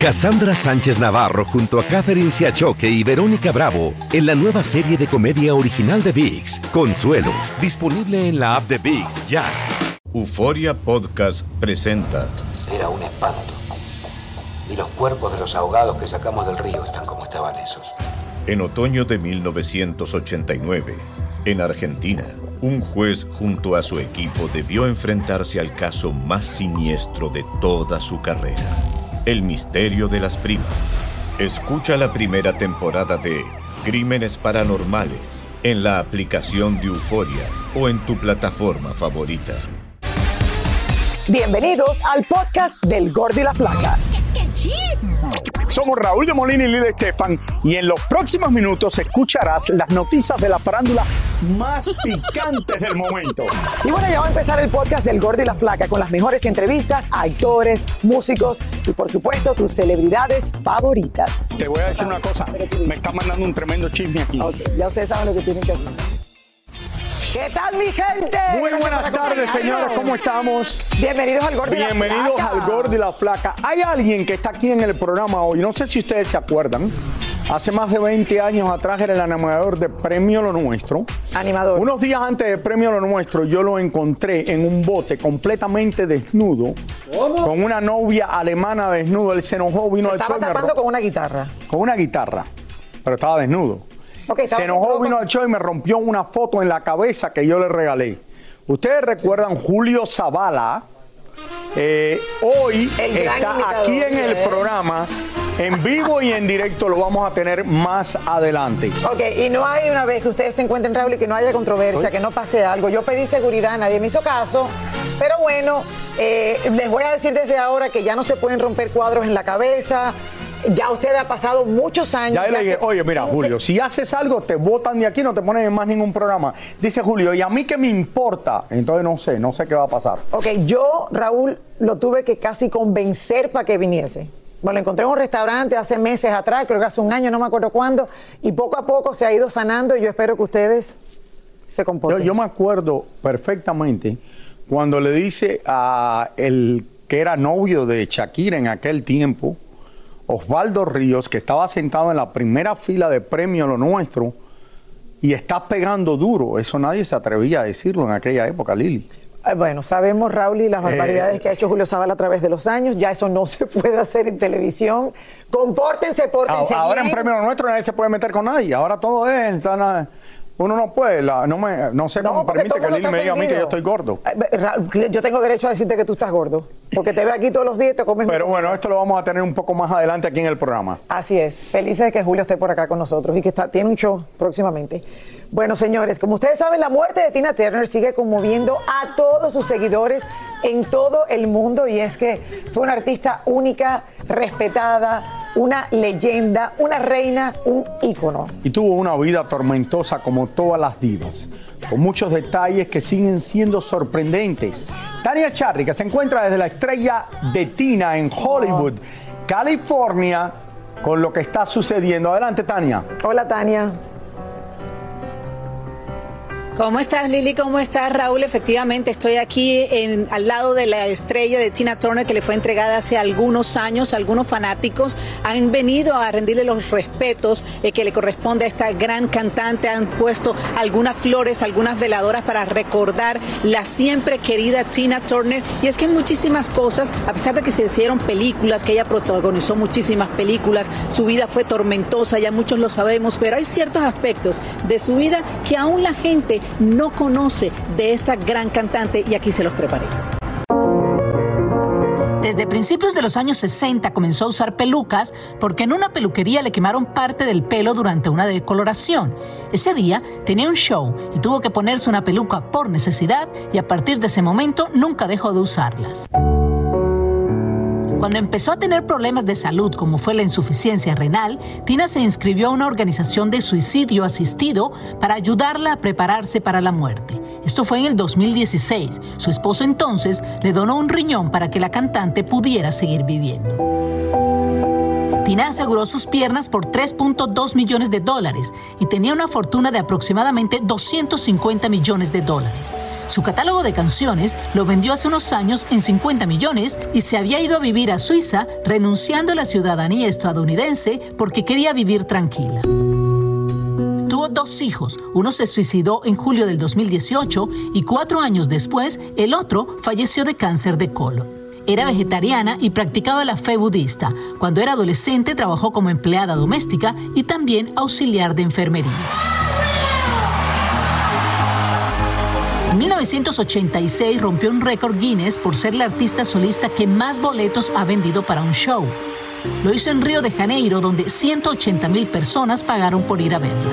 Cassandra Sánchez Navarro junto a Catherine Siachoque y Verónica Bravo en la nueva serie de comedia original de VIX, Consuelo, disponible en la app de VIX ya. Euforia Podcast presenta. Era un espanto. Y los cuerpos de los ahogados que sacamos del río están como estaban esos. En otoño de 1989, en Argentina, un juez junto a su equipo debió enfrentarse al caso más siniestro de toda su carrera el misterio de las primas. Escucha la primera temporada de Crímenes Paranormales en la aplicación de Euforia o en tu plataforma favorita. Bienvenidos al podcast del Gordi y la Flaca. Somos Raúl de Molina y Lidia Estefan y en los próximos minutos escucharás las noticias de la farándula más picantes del momento. Y bueno, ya va a empezar el podcast del Gordo y la Flaca con las mejores entrevistas a actores, músicos y por supuesto tus celebridades favoritas. Te voy a decir una cosa, me está mandando un tremendo chisme aquí. ya ustedes saben lo que tienen que hacer. ¿Qué tal, mi gente? Muy buenas tardes, señores. ¿Cómo estamos? Bienvenidos al Gordo y la Flaca. Bienvenidos al Gordo y la Flaca. Hay alguien que está aquí en el programa hoy, no sé si ustedes se acuerdan. Hace más de 20 años atrás era el animador de Premio Lo Nuestro. Animador. Unos días antes de Premio Lo Nuestro, yo lo encontré en un bote completamente desnudo. Con una novia alemana desnudo. Él se enojó, vino Se al estaba tapando con una guitarra. con una guitarra, pero estaba desnudo. Se enojó, vino al show y me rompió una foto en la cabeza que yo le regalé. Ustedes recuerdan Julio Zavala. Eh, hoy El está aquí en el programa, en vivo y en directo, lo vamos a tener más adelante. Ok, y no hay una vez que ustedes se encuentren, Raúl, y que no haya controversia, que no pase algo. Yo pedí seguridad, nadie me hizo caso. Pero bueno, eh, les voy a decir desde ahora que ya no se pueden romper cuadros en la cabeza. Ya usted ha pasado muchos años. Ya le dije, oye, mira, Julio, si haces algo, te votan de aquí, no te ponen en más ningún programa. Dice Julio, ¿y a mí qué me importa? Entonces no sé, no sé qué va a pasar. Ok, yo, Raúl, lo tuve que casi convencer para que viniese. Bueno, lo encontré en un restaurante hace meses atrás, creo que hace un año, no me acuerdo cuándo, y poco a poco se ha ido sanando y yo espero que ustedes se Yo, comporten. yo me acuerdo perfectamente cuando le dice a el que era novio de Shakira en aquel tiempo, Osvaldo Ríos, que estaba sentado en la primera fila de premio Lo Nuestro, y está pegando duro. Eso nadie se atrevía a decirlo en aquella época, Lili. Bueno, sabemos, Raúl, y las barbaridades Eh, que ha hecho Julio Zavala a través de los años. Ya eso no se puede hacer en televisión. Compórtense, pórtense Ahora en premio Lo Nuestro nadie se puede meter con nadie. Ahora todo es... uno no puede, la- no, me, no sé No, cómo porque permite que Lili me diga a mí que yo estoy gordo. Eh, Yo tengo derecho a decirte que tú estás gordo, porque te veo aquí todos los días y te comes Pero bueno, esto lo vamos a tener un poco más adelante aquí en el programa. Así es. Felices de que Julio esté por acá con nosotros y que está, tiene un show próximamente. Bueno, señores, como ustedes saben, la muerte de Tina Turner sigue conmoviendo a todos sus seguidores en todo el mundo y es que fue una artista única, respetada, una leyenda, una reina, un ícono. y tuvo una vida tormentosa como todas las divas, con muchos detalles que siguen siendo sorprendentes. Tania Charry, que se encuentra desde la estrella de Tina en Hollywood, California, con lo que está sucediendo. Adelante, Tania. Hola, Tania. ¿Cómo estás, Lili? ¿Cómo estás, Raúl? Efectivamente, estoy aquí en- al lado de la estrella de Tina Turner que le fue entregada hace algunos años. Algunos fanáticos han venido a rendirle los respetos eh, que le corresponde a esta gran cantante. Han puesto algunas flores, algunas veladoras para recordar la siempre querida Tina Turner. Y es que muchísimas cosas, a pesar de que se hicieron películas, que ella protagonizó muchísimas películas, su vida fue tormentosa, ya muchos lo sabemos, pero hay ciertos aspectos de su vida que aún la gente no conoce de esta gran cantante y aquí se los preparé. Desde principios de los años 60 comenzó a usar pelucas porque en una peluquería le quemaron parte del pelo durante una decoloración. Ese día tenía un show y tuvo que ponerse una peluca por necesidad y a partir de ese momento nunca dejó de usarlas. Cuando empezó a tener problemas de salud como fue la insuficiencia renal, Tina se inscribió a una organización de suicidio asistido para ayudarla a prepararse para la muerte. Esto fue en el 2016. Su esposo entonces le donó un riñón para que la cantante pudiera seguir viviendo. Tina aseguró sus piernas por 3.2 millones de dólares y tenía una fortuna de aproximadamente 250 millones de dólares. Su catálogo de canciones lo vendió hace unos años en 50 millones y se había ido a vivir a Suiza renunciando a la ciudadanía estadounidense porque quería vivir tranquila. Tuvo dos hijos, uno se suicidó en julio del 2018 y cuatro años después el otro falleció de cáncer de colon. Era vegetariana y practicaba la fe budista. Cuando era adolescente trabajó como empleada doméstica y también auxiliar de enfermería. En 1986 rompió un récord Guinness por ser la artista solista que más boletos ha vendido para un show. Lo hizo en Río de Janeiro, donde 180 mil personas pagaron por ir a verla.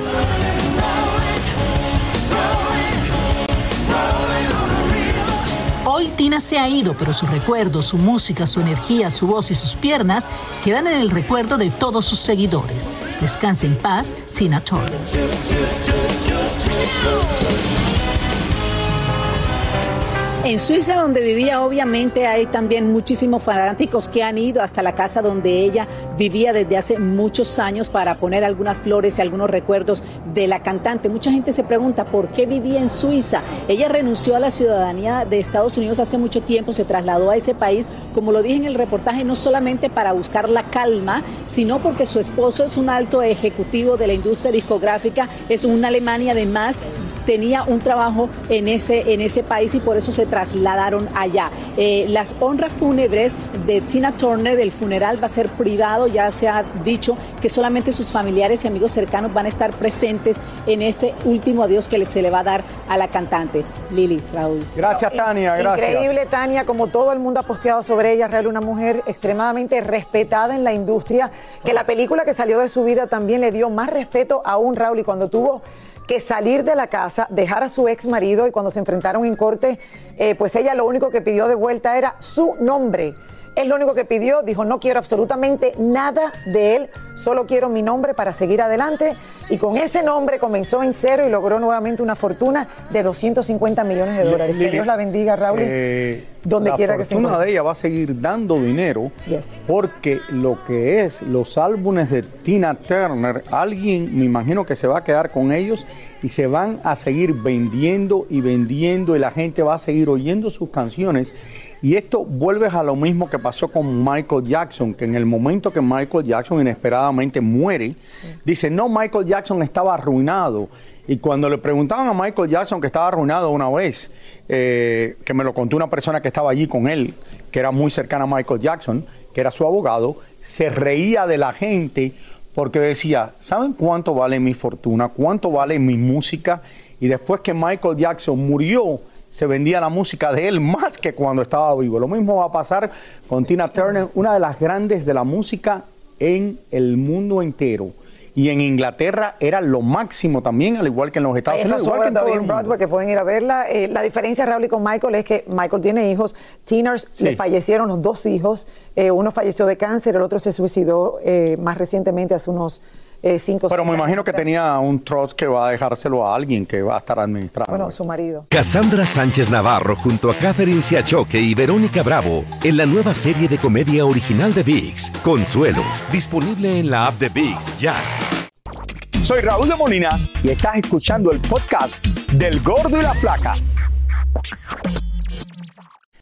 Hoy Tina se ha ido, pero su recuerdo, su música, su energía, su voz y sus piernas quedan en el recuerdo de todos sus seguidores. Descanse en paz, Tina Turner. En Suiza, donde vivía, obviamente hay también muchísimos fanáticos que han ido hasta la casa donde ella vivía desde hace muchos años para poner algunas flores y algunos recuerdos de la cantante. Mucha gente se pregunta por qué vivía en Suiza. Ella renunció a la ciudadanía de Estados Unidos hace mucho tiempo, se trasladó a ese país, como lo dije en el reportaje, no solamente para buscar la calma, sino porque su esposo es un alto ejecutivo de la industria discográfica, es una Alemania además tenía un trabajo en ese, en ese país y por eso se trasladaron allá. Eh, las honras fúnebres de Tina Turner, el funeral va a ser privado, ya se ha dicho que solamente sus familiares y amigos cercanos van a estar presentes en este último adiós que se le va a dar a la cantante. Lili, Raúl. Gracias, Tania, gracias. Increíble, Tania, como todo el mundo ha posteado sobre ella, Real, una mujer extremadamente respetada en la industria, que la película que salió de su vida también le dio más respeto a un Raúl y cuando tuvo que salir de la casa, dejar a su ex marido y cuando se enfrentaron en corte, eh, pues ella lo único que pidió de vuelta era su nombre. Es lo único que pidió, dijo, no quiero absolutamente nada de él, solo quiero mi nombre para seguir adelante. Y con ese nombre comenzó en cero y logró nuevamente una fortuna de 250 millones de dólares. que Dios la bendiga, Raúl. Eh, donde quiera que se La de ella va a seguir dando dinero porque lo que es los álbumes de Tina Turner, alguien me imagino que se va a quedar con ellos y se van a seguir vendiendo y vendiendo y la gente va a seguir oyendo sus canciones y esto vuelve a lo mismo que pasó con Michael Jackson, que en el momento que Michael Jackson inesperadamente muere, dice, no, Michael Jackson estaba arruinado. Y cuando le preguntaban a Michael Jackson que estaba arruinado una vez, eh, que me lo contó una persona que estaba allí con él, que era muy cercana a Michael Jackson, que era su abogado, se reía de la gente porque decía, ¿saben cuánto vale mi fortuna? ¿Cuánto vale mi música? Y después que Michael Jackson murió, se vendía la música de él más que cuando estaba vivo. Lo mismo va a pasar con Tina Turner, una de las grandes de la música en el mundo entero. Y en Inglaterra era lo máximo también, al igual que en los Estados Unidos. Igual que en todo el Broadway, que pueden ir a verla. Eh, la diferencia, Raúl, y con Michael es que Michael tiene hijos. Tina le fallecieron los dos hijos. Eh, uno falleció de cáncer, el otro se suicidó eh, más recientemente, hace unos eh, Pero me imagino que tenía un trust que va a dejárselo a alguien que va a estar administrando. Bueno, su marido. Cassandra Sánchez Navarro junto a Catherine Siachoque y Verónica Bravo en la nueva serie de comedia original de VIX, Consuelo, disponible en la app de VIX ya. Soy Raúl de Molina y estás escuchando el podcast del Gordo y la Flaca.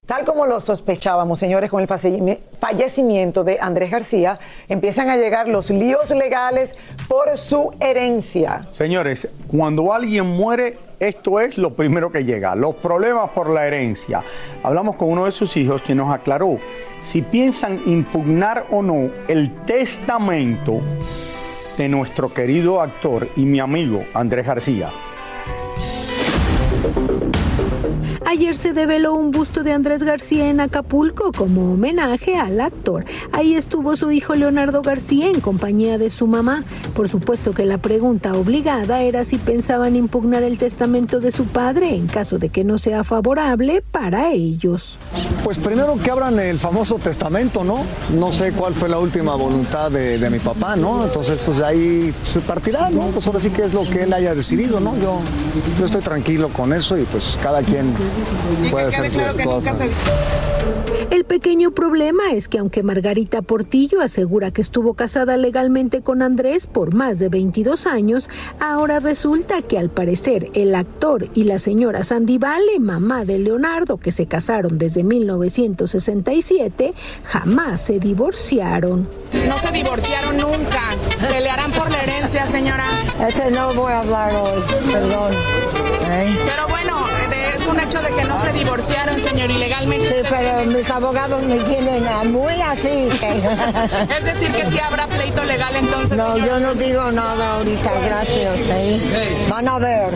Tal como lo sospechábamos, señores, con el fallecimiento de Andrés García, empiezan a llegar los líos legales por su herencia. Señores, cuando alguien muere, esto es lo primero que llega, los problemas por la herencia. Hablamos con uno de sus hijos que nos aclaró si piensan impugnar o no el testamento de nuestro querido actor y mi amigo Andrés García. Ayer se develó un busto de Andrés García en Acapulco como homenaje al actor. Ahí estuvo su hijo Leonardo García en compañía de su mamá. Por supuesto que la pregunta obligada era si pensaban impugnar el testamento de su padre en caso de que no sea favorable para ellos. Pues primero que abran el famoso testamento, ¿no? No sé cuál fue la última voluntad de, mi papá, ¿no? Entonces, pues ahí se partirá, ¿no? Pues ahora sí que es lo que él haya decidido, ¿no? Yo estoy tranquilo con eso y pues cada quien puede hacer sus cosas. El pequeño problema es que aunque Margarita Portillo asegura que estuvo casada legalmente con Andrés por más de 22 años, ahora resulta que al parecer el actor y la señora Sandy Vale, mamá de Leonardo, que se casaron desde 1967, jamás se divorciaron. No se divorciaron nunca. Pelearán por la herencia, señora. Ese no voy a hablar hoy, perdón. ¿Eh? Pero bueno, un hecho de que no se divorciaron, señor, ilegalmente. Sí, pero mis abogados me tienen muy así. es decir, que si habrá pleito legal entonces. No, yo no digo nada ahorita, gracias. ¿eh? Van a ver.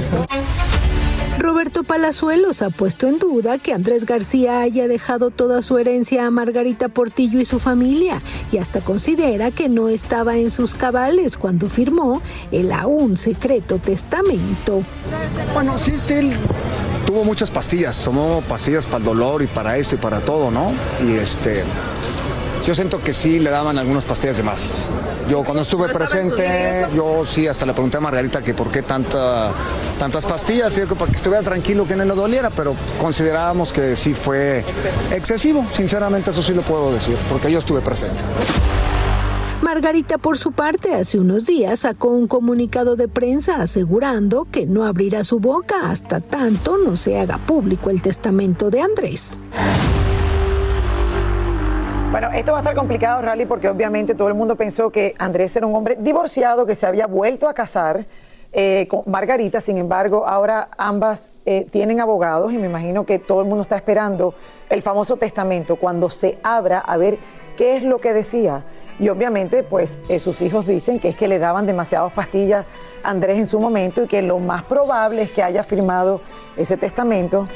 Roberto Palazuelos ha puesto en duda que Andrés García haya dejado toda su herencia a Margarita Portillo y su familia y hasta considera que no estaba en sus cabales cuando firmó el aún secreto testamento. Bueno, sí, sí, tuvo muchas pastillas, tomó pastillas para el dolor y para esto y para todo, ¿no? Y este, yo siento que sí le daban algunas pastillas de más. Yo cuando estuve presente, yo sí hasta le pregunté a Margarita que por qué tanta, tantas pastillas, y para que estuviera tranquilo, que no le doliera, pero considerábamos que sí fue excesivo, sinceramente eso sí lo puedo decir, porque yo estuve presente. Margarita, por su parte, hace unos días sacó un comunicado de prensa asegurando que no abrirá su boca hasta tanto no se haga público el testamento de Andrés. Bueno, esto va a estar complicado, Rally, porque obviamente todo el mundo pensó que Andrés era un hombre divorciado que se había vuelto a casar eh, con Margarita. Sin embargo, ahora ambas eh, tienen abogados y me imagino que todo el mundo está esperando el famoso testamento cuando se abra a ver qué es lo que decía. Y obviamente, pues eh, sus hijos dicen que es que le daban demasiadas pastillas Andrés en su momento y que lo más probable es que haya firmado ese testamento.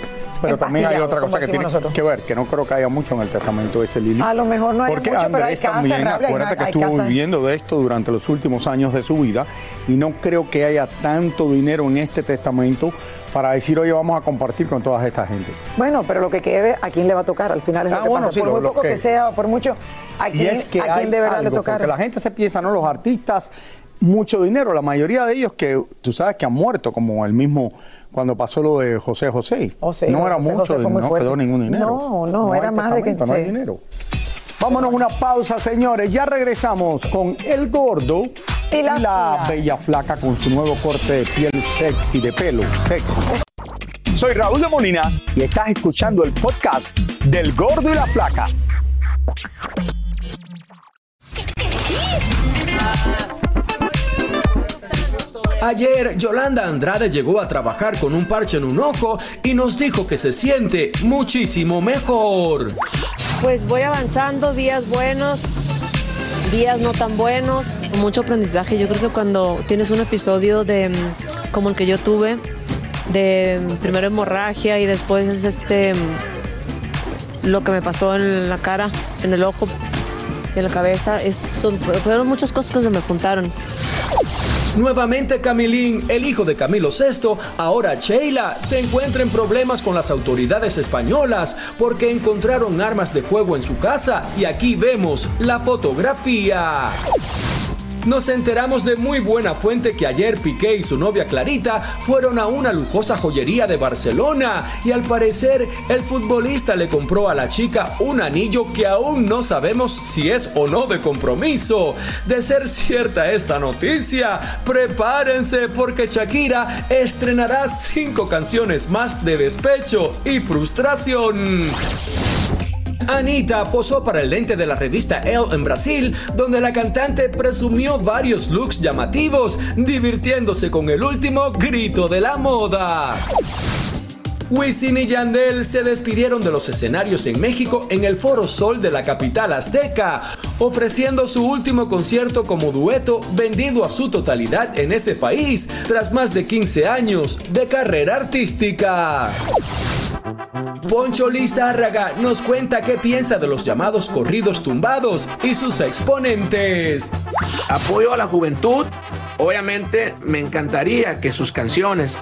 Pero también hay otra cosa que tiene que ver, que no creo que haya mucho en el testamento de ese Lili. A lo mejor no hay Porque mucho, Andrés pero hay también, acuérdate que estuvo viviendo de esto durante los últimos años de su vida y no creo que haya tanto dinero en este testamento para decir, oye, vamos a compartir con toda esta gente. Bueno, pero lo que quede, ¿a quién le va a tocar? Al final es Ah, lo que bueno, pasa. sí, por lo- muy poco que, que- sea por mucho, ¿a quién, es que ¿a quién deberá de algo, tocar? Porque la gente se piensa, ¿no? Los artistas, mucho dinero. La mayoría de ellos que tú sabes que han muerto, como el mismo cuando pasó lo de José José. O sea, no era José mucho, José no quedó ningún dinero. No, no, era más de que- No hay dinero. Vámonos a una pausa, señores. Ya regresamos con El Gordo Y la flaca. Bella Flaca con su nuevo corte de piel sexy, de pelo sexy. Soy Raúl de Molina y estás escuchando el podcast del Gordo y la Flaca. Ayer, Yolanda Andrade llegó a trabajar con un parche en un ojo y nos dijo que se siente muchísimo mejor. Pues voy avanzando, días buenos, días no tan buenos, mucho aprendizaje. Yo creo que cuando tienes un episodio de mm, como el que yo tuve, de mm, primero hemorragia y después este mm, lo que me pasó en la cara, en el ojo en la cabeza, fueron muchas cosas que se me juntaron. Nuevamente Camilín, el hijo de Camilo VI, ahora Sheila, se encuentra en problemas con las autoridades españolas porque encontraron armas de fuego en su casa y aquí vemos la fotografía. Nos enteramos de muy buena fuente que ayer Piqué y su novia Clarita fueron a una lujosa joyería de Barcelona y al parecer el futbolista le compró a la chica un anillo que aún no sabemos si es o no de compromiso. De ser cierta esta noticia, prepárense porque Shakira estrenará cinco canciones más de despecho y frustración. Anita posó para el lente de la revista Elle en Brasil, donde la cantante presumió varios looks llamativos, divirtiéndose con el último grito de la moda. Wisin y Yandel se despidieron de los escenarios en México en el Foro Sol de la capital azteca, ofreciendo su último concierto como dueto vendido a su totalidad en ese país, tras más de 15 años de carrera artística. Poncho Lizárraga nos cuenta qué piensa de los llamados corridos tumbados y sus exponentes. Apoyo a la juventud. Obviamente me encantaría que sus canciones,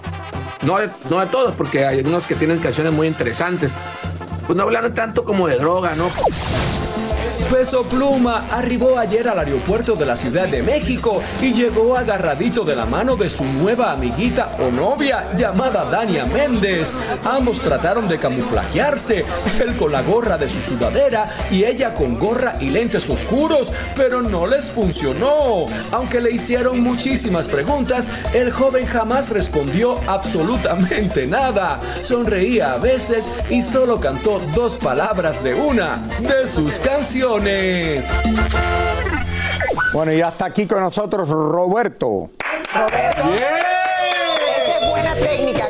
no de, no de todos, porque hay algunos que tienen canciones muy interesantes, pues no hablaran tanto como de droga, ¿no? Peso Pluma arribó ayer al aeropuerto de la Ciudad de México y llegó agarradito de la mano de su nueva amiguita o novia llamada Dania Méndez. Ambos trataron de camuflajearse, él con la gorra de su sudadera y ella con gorra y lentes oscuros, pero no les funcionó. Aunque le hicieron muchísimas preguntas, el joven jamás respondió absolutamente nada. Sonreía a veces y solo cantó dos palabras de una de sus canciones. Bueno, y hasta aquí con nosotros Roberto. Roberto.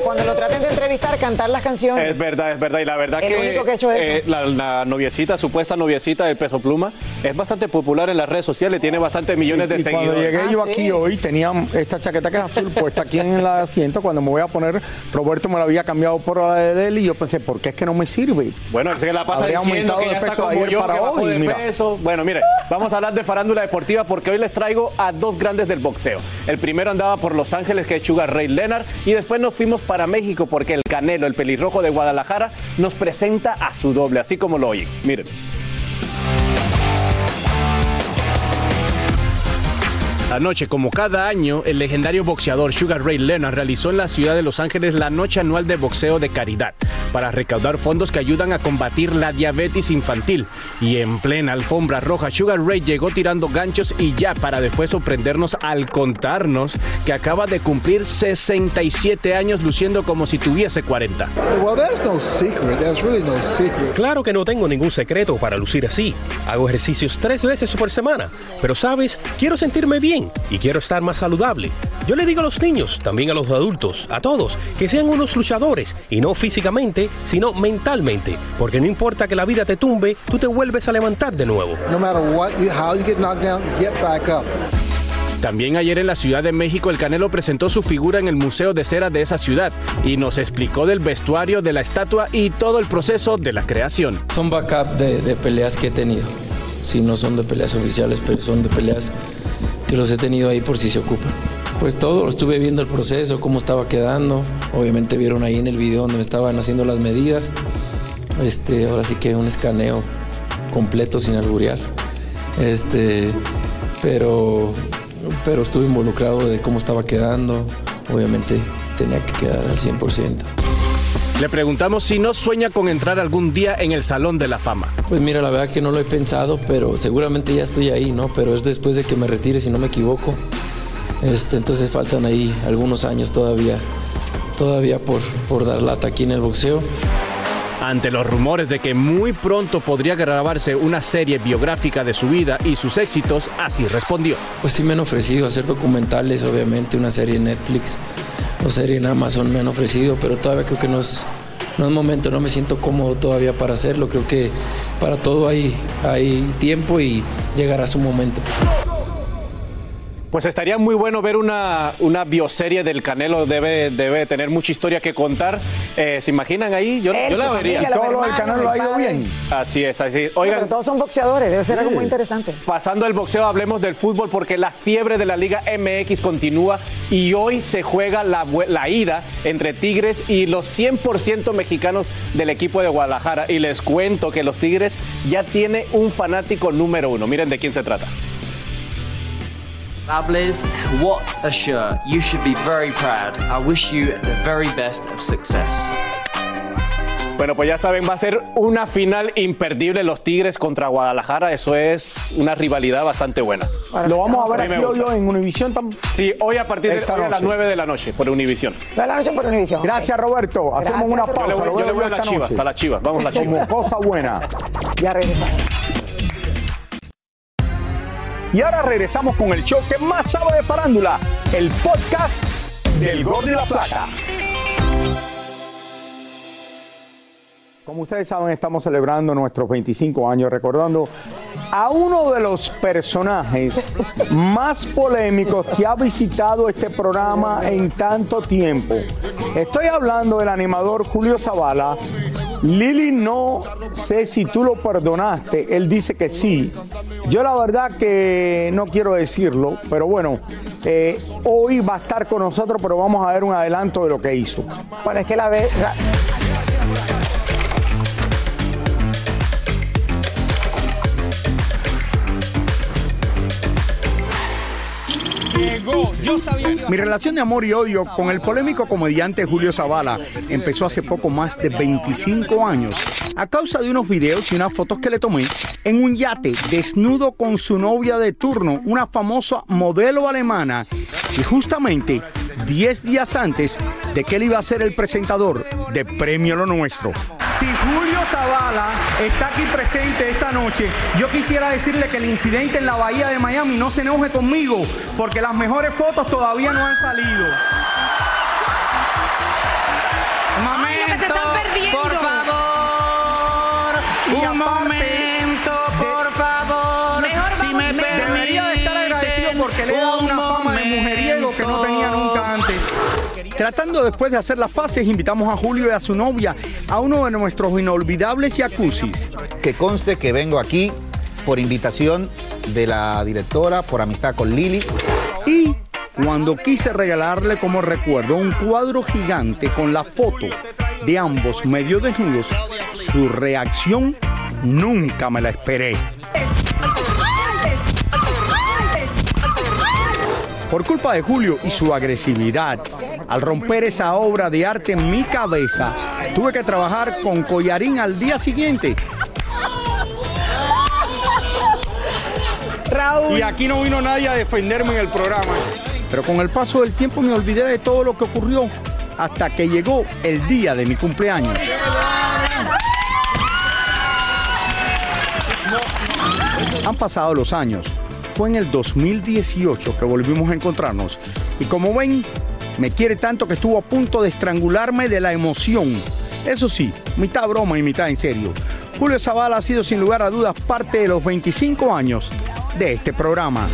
Cuando lo traten de entrevistar, cantar las canciones. Es verdad, es verdad. Y la verdad El que, único que ha hecho eso. eh, la, la noviecita, supuesta noviecita del Peso Pluma, es bastante popular en las redes sociales, tiene bastantes millones de y seguidores. cuando llegué yo Ah, aquí hoy, tenía esta chaqueta que es azul puesta aquí en el asiento. Cuando me voy a poner, Roberto me la había cambiado por la de él y yo pensé, ¿por qué es que no me sirve? Bueno, es que la pasa Habría diciendo que de ya está como ayer yo, para que hoy, de mira. peso. Bueno, mire, vamos a hablar de farándula deportiva porque hoy les traigo a dos grandes del boxeo. El primero andaba por Los Ángeles, que es Sugar Ray Leonard, y después nos fuimos para México porque el Canelo, el pelirrojo de Guadalajara, nos presenta a su doble, así como lo oyen. Miren. Anoche, como cada año, el legendario boxeador Sugar Ray Leonard realizó en la ciudad de Los Ángeles la noche anual de boxeo de caridad para recaudar fondos que ayudan a combatir la diabetes infantil. Y en plena alfombra roja, Sugar Ray llegó tirando ganchos y ya para después sorprendernos al contarnos que acaba de cumplir 67 años luciendo como si tuviese 40. Well, there's no secret. There's really no secret. Claro que no tengo ningún secreto para lucir así. Hago ejercicios tres veces por semana. Pero sabes, quiero sentirme bien y quiero estar más saludable. Yo le digo a los niños, también a los adultos, a todos, que sean unos luchadores y no físicamente, sino mentalmente. Porque no importa que la vida te tumbe, tú te vuelves a levantar de nuevo. No matter what, you, how you get knocked down, get back up. También ayer en la Ciudad de México el Canelo presentó su figura en el Museo de Cera de esa ciudad y nos explicó del vestuario de la estatua y todo el proceso de la creación. Son backup de, de peleas que he tenido. Si no son de peleas oficiales, pero son de peleas que los he tenido ahí por si se ocupan. Pues todo, estuve viendo el proceso, cómo estaba quedando. Obviamente vieron ahí en el video donde me estaban haciendo las medidas. Este, ahora sí que un escaneo completo sin alburear. Este, pero, pero estuve involucrado de cómo estaba quedando. Obviamente tenía que quedar al 100%. Le preguntamos si no sueña con entrar algún día en el Salón de la Fama. Pues mira, la verdad que no lo he pensado, pero seguramente ya estoy ahí, ¿no? Pero es después de que me retire, si no me equivoco. Este, entonces faltan ahí algunos años todavía, todavía por, por dar lata aquí en el boxeo. Ante los rumores de que muy pronto podría grabarse una serie biográfica de su vida y sus éxitos, así respondió. Pues sí me han ofrecido hacer documentales, obviamente, una serie en Netflix o serie en Amazon me han ofrecido, pero todavía creo que no es, no es momento, no me siento cómodo todavía para hacerlo. Creo que para todo hay, hay tiempo y llegará su momento. Pues estaría muy bueno ver una, una bioserie del Canelo, debe, debe tener mucha historia que contar. Eh, ¿Se imaginan ahí? Yo, Él, yo la vería. familia, Todo lo del Canelo el ha ido bien. Así es, así es. No, Oigan, pero todos son boxeadores, debe ser algo muy interesante. Pasando el boxeo, hablemos del fútbol porque la fiebre de la Liga MX continúa y hoy se juega la, la ida entre Tigres y los 100% mexicanos del equipo de Guadalajara. Y les cuento que los Tigres ya tiene un fanático número uno. Miren de quién se trata. What a shirt. You should be very proud. I wish you the very best of success. Bueno, pues ya saben, va a ser una final imperdible los Tigres contra Guadalajara. Eso es una rivalidad bastante buena. Lo vamos a ver aquí hoy en Univisión también. Sí, hoy a partir de Esta hoy a las noche. 9 de la noche por Univisión. De la noche por Univisión. Gracias, Roberto. Hacemos Gracias, una pausa. Yo le voy- yo le voy a las Chivas, noche. a las Chivas. Vamos a las Chivas. Como cosa buena. Ya regresamos. Y ahora regresamos con el show que más sabe de farándula, el podcast del Gol de la Plata. Como ustedes saben, estamos celebrando nuestros 25 años, recordando a uno de los personajes más polémicos que ha visitado este programa en tanto tiempo. Estoy hablando del animador Julio Zavala. Lili, no sé si tú lo perdonaste, él dice que sí. Yo la verdad que no quiero decirlo, pero bueno, eh, hoy va a estar con nosotros, pero vamos a ver un adelanto de lo que hizo. Bueno, es que la vez. Mi relación de amor y odio con el polémico comediante Julio Zavala empezó hace poco más de 25 años a causa de unos videos y unas fotos que le tomé en un yate desnudo con su novia de turno, una famosa modelo alemana. Y justamente 10 días antes de que él iba a ser el presentador de Premio Lo Nuestro. Si Julio Zavala está aquí presente esta noche, yo quisiera decirle que el incidente en la bahía de Miami no se enoje conmigo, porque las mejores fotos todavía no han salido. Momento, por favor. Un momento, Tratando después de hacer las fases, invitamos a Julio y a su novia a uno de nuestros inolvidables jacuzzis. Que conste que vengo aquí por invitación de la directora, por amistad con Lili. Y cuando quise regalarle como recuerdo un cuadro gigante con la foto de ambos medio desnudos, su reacción nunca me la esperé. Por culpa de Julio y su agresividad, al romper esa obra de arte en mi cabeza, tuve que trabajar con collarín al día siguiente. Y aquí no vino nadie a defenderme en el programa. Pero con el paso del tiempo me olvidé de todo lo que ocurrió hasta que llegó el día de mi cumpleaños. Han pasado los años. Fue en el 2018 que volvimos a encontrarnos. Y como ven, me quiere tanto que estuvo a punto de estrangularme de la emoción. Eso sí, mitad broma y mitad en serio. Julio Zavala ha sido sin lugar a dudas parte de los 25 años de este programa.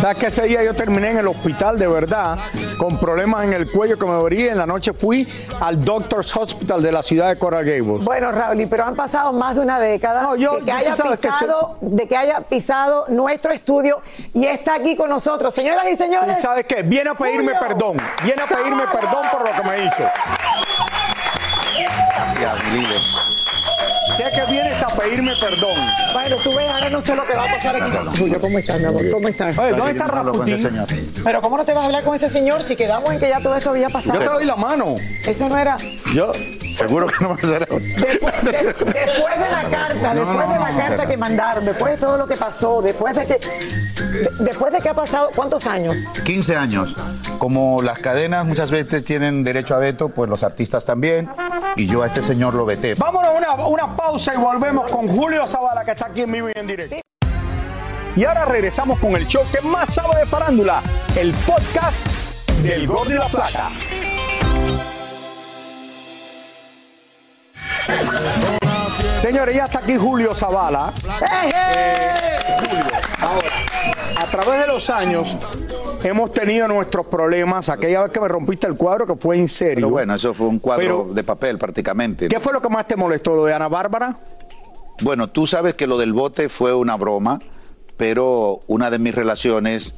¿Sabes que ese día yo terminé en el hospital de verdad con problemas en el cuello que me dolía? En la noche fui al Doctor's Hospital de la ciudad de Coral Gables. Bueno, Raúl, pero han pasado más de una década yo- de, que yo- haya que pisado, de que haya pisado nuestro estudio y está aquí con nosotros. Señoras y señores. ¿Y sabes qué? Viene a pedirme Julio perdón. Viene a pedirme perdón por lo que me hizo. Gracias, mi líder. Pedirme perdón. Bueno, tú ves, ahora no sé lo que va a pasar aquí. Julio, ¿cómo estás, mi amor? ¿Cómo estás? Oye, ¿dónde está Rasputín? Pero ¿cómo no te vas a hablar con ese señor si quedamos en que ya todo esto había pasado? Yo te doy la mano. Eso no era... Yo. Seguro que no me será. Después de, después de la carta, después de la carta que mandaron, después de todo lo que pasó, después de que... de- después de que ha pasado, ¿cuántos años? 15 años. Como las cadenas muchas veces tienen derecho a veto, pues los artistas también. Y yo a este señor lo veté. Vámonos a una, una pausa y volvemos con Julio Zavala, que está aquí en vivo y en directo. Y ahora regresamos con el show que más sabe de farándula, el podcast del Gol de la Plata. Señores, ya está aquí Julio Zavala. Eh, Julio, ahora, a través de los años hemos tenido nuestros problemas. Aquella vez que me rompiste el cuadro, que fue en serio. Pero bueno, eso fue un cuadro Pero- de papel prácticamente. ¿Qué fue lo que más te molestó? ¿Lo de Ana Bárbara? Bueno, tú sabes que lo del bote fue una broma, pero una de mis relaciones,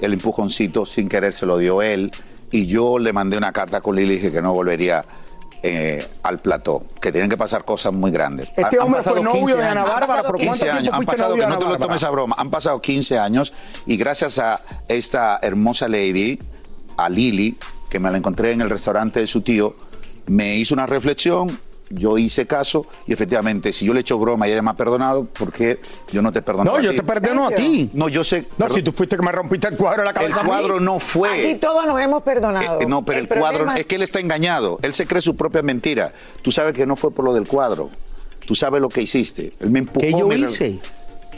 el empujoncito sin querer se lo dio él, y yo le mandé una carta con Lili y dije que no volvería eh, al plató, que tienen que pasar cosas muy grandes. Este Han hombre fue pasado novio 15 de Ana. Bárbara, Han pasado ¿pero cuánto 15 tiempo años, han pasado, novio que no te lo tomes a broma, han pasado 15 años y gracias a esta hermosa lady, a Lili, que me la encontré en el restaurante de su tío, me hizo una reflexión, yo hice caso y efectivamente, si yo le he hecho broma y ella me ha perdonado, ¿por qué yo no te perdono? No, a yo ti? te perdono a ti. No, yo sé. No, si tú fuiste que me rompiste el cuadro de la El cabeza. mí. cuadro no Aquí fue. todos nos hemos perdonado. Eh, no, pero el, cuadro, problema es que él está engañado. Él se cree su propia mentira. Tú sabes que no fue por lo del cuadro. Tú sabes lo que hiciste. Él me empujó. ¿Qué yo me- hice?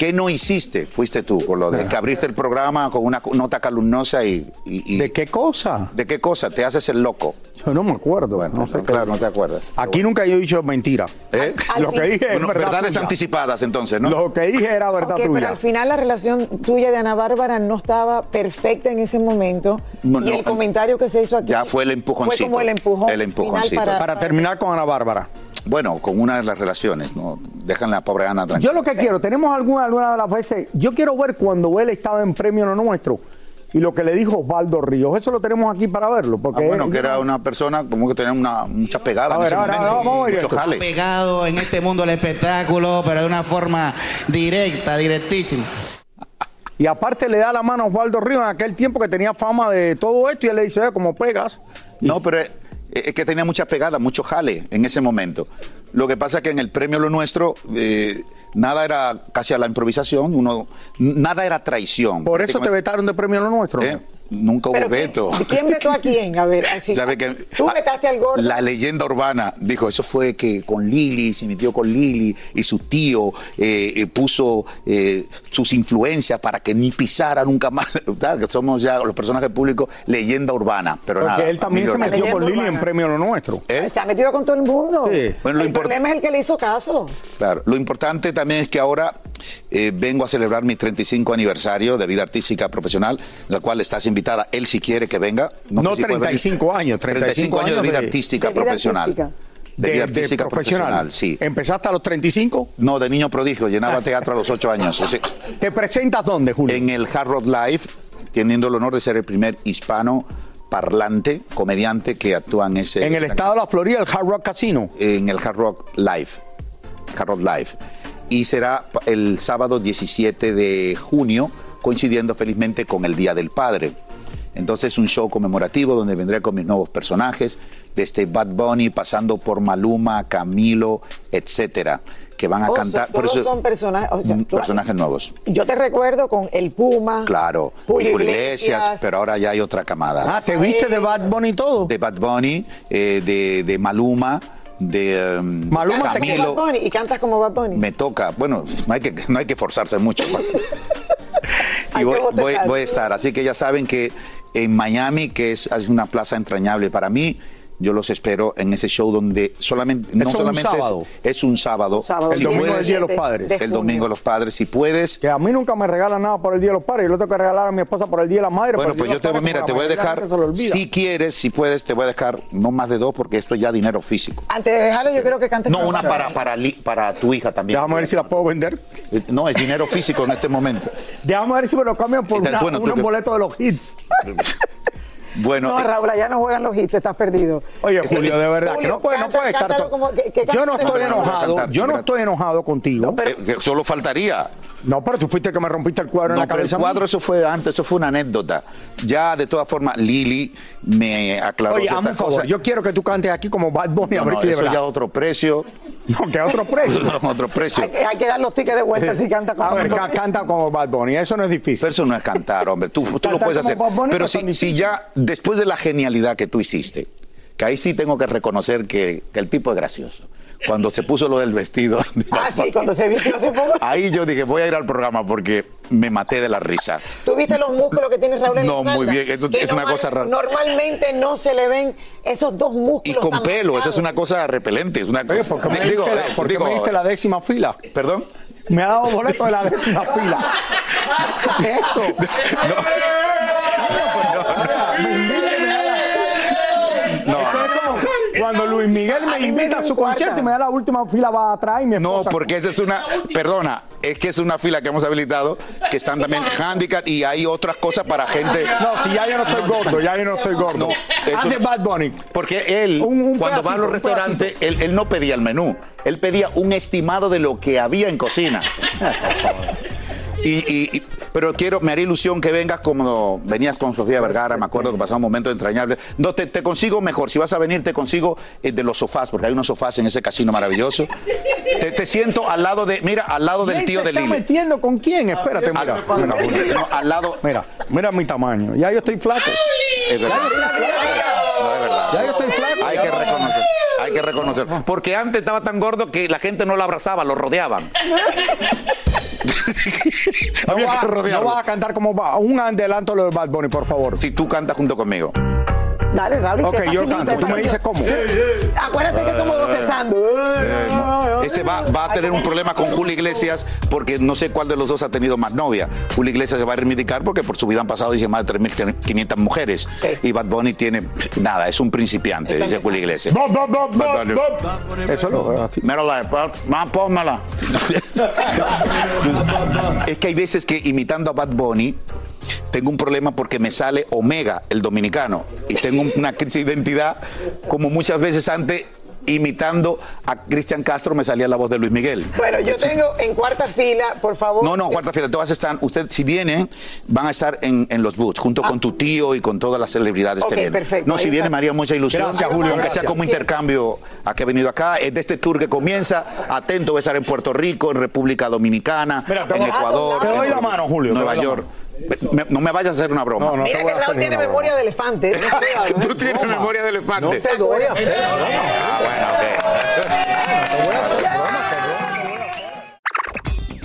¿Qué no hiciste? Fuiste tú, por lo de que abriste el programa con una nota calumnosa y, y- y- ¿De qué cosa? ¿De qué cosa? Te haces el loco. Yo no me acuerdo. Bueno, no sé qué. claro, no te acuerdas. Aquí nunca yo he dicho mentira. ¿Eh? Lo que dije es Bueno, verdad verdades tuya. anticipadas entonces, ¿no? Lo que dije era verdad Ok, pero tuya. al final la relación tuya de Ana Bárbara no estaba perfecta en ese momento. No, y no, el comentario que se hizo aquí Ya fue el empujoncito. Fue como el empujón. El empujoncito. final Para terminar con Ana Bárbara. Bueno, con una de las relaciones, ¿no? Dejan la pobre Ana tranquila. Yo lo que quiero, tenemos alguna, alguna de las veces, yo quiero ver cuando él estaba en premio no nuestro y lo que le dijo Osvaldo Ríos. Eso lo tenemos aquí para verlo. Porque Ah, bueno, él- que era una persona como que tenía una, mucha pegada A en ver, ese ahora, momento. ahora, vamos a ver mucho esto. jale. pegado en este mundo del espectáculo, pero de una forma directa, directísima. Y aparte le da la mano a Osvaldo Ríos en aquel tiempo que tenía fama de todo esto y él le dice, "Eh, como pegas. No, pero es, es que tenía mucha pegada, mucho jale en ese momento. Lo que pasa es que en el premio Lo Nuestro eh, nada era casi a la improvisación, uno, nada era traición. Por eso te vetaron de premio lo nuestro. Eh, Nunca hubo Pero veto. ¿quién, ¿Quién vetó a quién? A ver, así. ¿Sabe que Tú vetaste al gordo. La leyenda urbana dijo, eso fue que con Lili, se metió con Lili y su tío eh, eh, puso eh, sus influencias para que ni pisara nunca más. ¿verdad? Que somos ya los personajes públicos leyenda urbana, pero Porque nada. él también se metió con Lili en premio lo nuestro. ¿Eh? Se ha metido con todo el mundo. Bueno, lo el import- problema es el que le hizo caso. Claro, lo importante también es que ahora eh, vengo a celebrar mi 35 aniversario de vida artística profesional, la cual estás invitada, él si quiere que venga. No, sé si puede venir. 35 años, 35 años de vida de- artística de vida profesional. artística. De, De- vida de artística profesional. profesional. sí. ¿Empezaste a los 35? No, de niño prodigio, llenaba teatro a los 8 años. ¿Te presentas dónde, Julio? En el Hard Rock Live, teniendo el honor de ser el primer hispano parlante, comediante que actúa en ese... En el estado de la Florida, el Hard Rock Casino. en el Hard Rock Live. Hard Rock Live. Y será el sábado 17 de junio, coincidiendo felizmente con el Día del Padre. Entonces un show conmemorativo donde vendré con mis nuevos personajes, desde Bad Bunny, pasando por Maluma, Camilo, etcétera, que van a Oh, cantar. son- Por todos eso, son personajes. o sea, mm, personajes nuevos. yo te recuerdo con el Puma. Claro, Julio Iglesias. Iglesias, pero ahora ya hay otra camada. Ah, ¿te viste de Bad Bunny todo? De Bad Bunny, eh, de, de Maluma, de um, como Camilo. Bad Bunny y cantas como Bad Bunny. Me toca, bueno, no hay que, no hay que forzarse mucho. Hay y voy a estar, así que ya saben que en Miami, que es, una plaza entrañable para mí, yo los espero en ese show donde solamente, no un solamente es- sábado. es, un sábado, Sábado, si el domingo del Día de los Padres. el domingo de los padres, si puedes. Que a mí nunca me regalan nada por el Día de los Padres. Yo lo tengo que regalar a mi esposa por el Día de la Madre. Bueno, pues yo te, Padres, mira, te voy a dejar, si quieres, si puedes, te voy a dejar no más de dos porque esto es ya dinero físico. Antes de dejarlo, yo creo que cantes No, una para, para, li- para tu hija también. Déjame ver si la puedo vender. Eh, No, es dinero físico en este momento. Déjame ver si me lo cambian por una- bueno, unos boletos de los hits. Bueno, No, eh, Raúl, ya no juegan los hits, estás perdido. Oye, Julio, de verdad, que no puede, no canta- puede estar. cántalo to- como que- que Yo no estoy enojado. Cantar, Yo no estoy enojado contigo. eh, solo faltaría. No, pero tú fuiste el que me rompiste el cuadro en No, la pero el cabeza. a mí. cuadro eso fue antes, eso fue una anécdota. Ya de todas formas, Lili me aclaró Oye, hazme un ciertas favor. cosas. Yo quiero que tú cantes aquí como Bad Bunny a No, ver no, si eso ya otro precio. No, que otro precio. Otro precio. Hay, que- hay que dar los tickets de vuelta si canta como A ver, Bad Bunny. canta como Bad Bunny. Eso no es difícil. Pero eso no es cantar, hombre. Tú, tú lo puedes hacer. Bad Bunny no Pero si, si ya, después de la genialidad que tú hiciste, que ahí sí tengo que reconocer que, que el tipo es gracioso. Cuando se puso lo del vestido. Ah, sí, cuando se vistió hace poco. Ahí yo dije, voy a ir al programa porque me maté de la risa. ¿Tú viste los músculos que tiene Raúl en la No, muy bien, eso es una cosa rara. Normalmente no se le ven esos dos músculos. Y con pelo, eso es una cosa repelente. Es una Oye, cosa. ¿por qué me digo, diste la- eh, por qué digo, me diste la décima fila? ¿Perdón? Me ha dado boleto de la décima fila. ¿Qué es esto? No, cuando Luis Miguel me invita a su concierto y me da la última fila va atrás y mi No, porque esa es una, perdona, es que es una fila que hemos habilitado que están también handicap y hay otras cosas para gente. No, si ya yo no estoy gordo, ya yo no estoy gordo. No, de Bad Bunny. Porque él, Un- un cuando va a los restaurantes, él, él no pedía el menú, él pedía un estimado de lo que había en cocina. Y, y- y- pero quiero, me haría ilusión que vengas como venías con Sofía Vergara, me acuerdo que pasaba un momento entrañable. No, te, te consigo mejor, si vas a venir te consigo eh, de los sofás, porque hay unos sofás en ese casino maravilloso. Te, te siento al lado de, mira, al lado del ¿Quién tío de Lili. metiendo con quién? Espérate, Al, mira. no, al lado, Mira, mira mi tamaño. Ya yo estoy flaco. es verdad. No, es verdad. Ya yo estoy flaco. Hay que reconocer, hay que reconocer. Porque antes estaba tan gordo que la gente no lo abrazaba, lo rodeaban. No vas a cantar como va. Un adelanto lo de Bad Bunny, por favor. Si tú cantas junto conmigo. Dale, Raúl. Ok, yo canto. Tú me dices cómo. Acuérdate que es como bostezando. Eh, Ese va, va a tener un problema con Julio Iglesias porque no sé cuál de los dos ha tenido más novia. Julio Iglesias se va a reivindicar porque por su vida han pasado, dice, más de 3.500 mujeres. Y Bad Bunny tiene nada, es un principiante, dice Julio Iglesias. Bob, Bob, Bob, Bad Bunny. Bob, Bob. Eso lo así. Mírala, pónmela. es que hay veces que imitando a Bad Bunny tengo un problema porque me sale Omega, el dominicano, y tengo una crisis de identidad como muchas veces antes imitando a Cristian Castro me salía la voz de Luis Miguel. Bueno, yo tengo en cuarta fila, por favor. No, no, cuarta fila. Todas están, usted si viene, van a estar en, en los boots, junto con tu tío y con todas las celebridades Ah. Ok, que vienen. perfecto. No, si viene. María, mucha ilusión. Gracias, Julio, Aunque gracias. sea como intercambio a que ha venido acá. Es de este tour que comienza. Atento, va a estar en Puerto Rico, en República Dominicana, Mira, en voy- Ecuador. te doy en la mano, Julio, te Nueva York. Me- no me vayas a hacer una broma. No, Mira que a hacer Raúl tiene memoria broma. de elefante. Tú tienes memoria de elefante. No te doy a hacer Ah,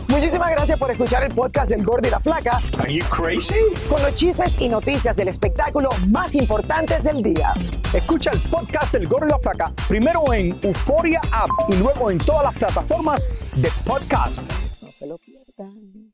Muchísimas gracias por escuchar el podcast del Gordo y la Flaca. Are you crazy? Con los chismes y noticias del espectáculo más importantes del día. Escucha el podcast del Gordo y la Flaca primero en Euforia App y luego en todas las plataformas de podcast. No se lo pierdan.